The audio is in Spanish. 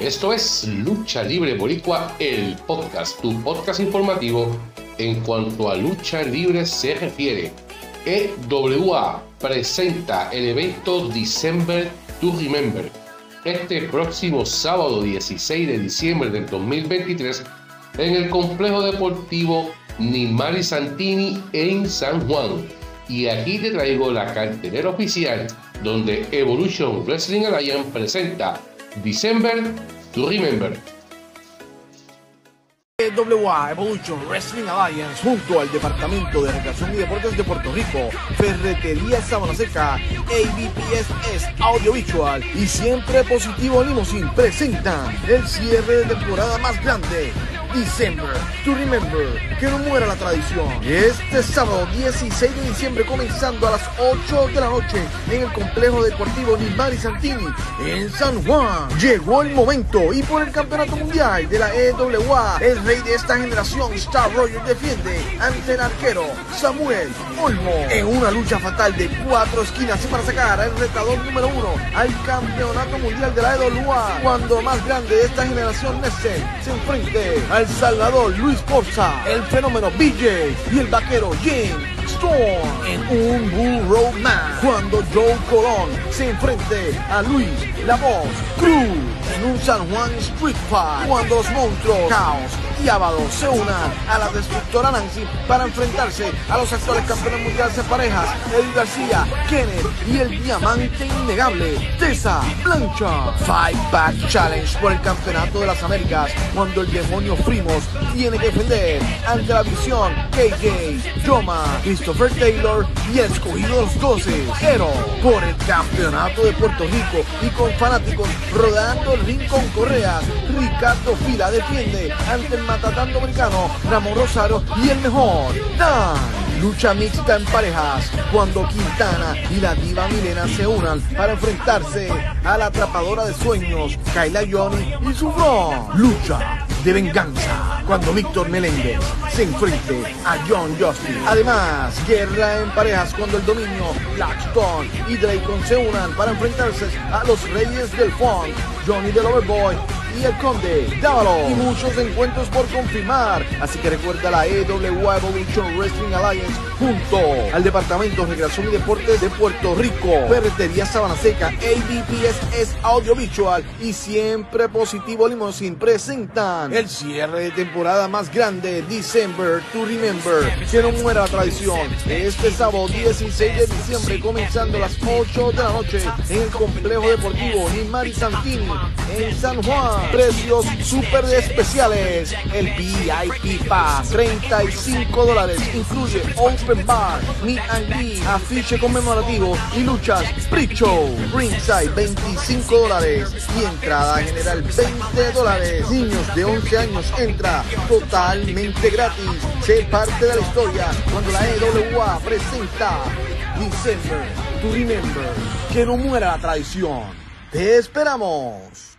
Esto es Lucha Libre Boricua, el podcast, tu podcast informativo en cuanto a lucha libre se refiere. EWA presenta el evento December to Remember. Este próximo sábado 16 de diciembre del 2023 en el complejo deportivo Nimari Santini en San Juan. Y aquí te traigo la cartelera oficial donde Evolution Wrestling Alliance presenta December to Remember. EWA Evolution Wrestling Alliance junto al Departamento de Recreación y Deportes de Puerto Rico, Ferretería Sabana Seca, ABPSS Audiovisual y Siempre Positivo Limousine presentan el cierre de temporada más grande December to Remember, que no muera la tradición. Este sábado 16 de diciembre comenzando a las 8 de la noche en el complejo deportivo Nimari Santini en San Juan. Llegó el momento y por el campeonato mundial de la EWA, el rey de esta generación, Star Roger, defiende ante el arquero Samuel Olmo en una lucha fatal de cuatro esquinas para sacar al retador número uno al campeonato mundial de la EWA cuando más grande de esta generación Nessen se enfrente al Salvador Luis Corsa, el fenómeno BJ y el vaquero James En un Bull Road cuando Joe Colón se enfrente a Luis La Voz Cruz en un San Juan Street Fight. Cuando los monstruos Caos y Ábado se unan a la destructora Nancy para enfrentarse a los actuales campeones mundiales de parejas Eddie García, Kenneth y el diamante innegable Tessa Blancha Fight Back Challenge por el campeonato de las Américas cuando el demonio Primos tiene que defender ante la visión KJ, Joma, Taylor y el escogido de los 12 pero por el campeonato de Puerto Rico y con fanáticos rodando con correas Ricardo Fila defiende ante el matatán dominicano Ramón Rosario y el mejor Dan Lucha mixta en parejas cuando Quintana y la diva Milena se unan para enfrentarse a la atrapadora de sueños Kayla Johnny y su bro. Lucha de venganza cuando Víctor Meléndez se enfrente a John Justice. Además, guerra en parejas cuando el dominio Blackstone y Draycon se unan para enfrentarse a los Reyes del Funk, Johnny del Overboy y el Conde Dávalo y muchos encuentros por confirmar. Así que recuerda la EWA Evolution Wrestling Alliance junto al Departamento de Recreación y Deportes de Puerto Rico, Ferretería Sabana Seca, ABPSS Audiovisual y Siempre Positivo Limousine presentan el cierre de temporada más grande, December to Remember. Que no muera la tradición. Este sábado 16 de diciembre, comenzando a las 8 de la noche en el complejo deportivo Nimari Santini en San Juan. Precios súper especiales. El VIP Pass, 35 dólares. Incluye Open Bar, Meet and Greet, afiche conmemorativo y luchas pre-show. Ringside, 25 dólares. Y entrada general, 20 dólares. Niños de 11 años entra totalmente gratis. Sé parte de la historia cuando la EWA presenta December to Remember. Que no muera la tradición. Te esperamos.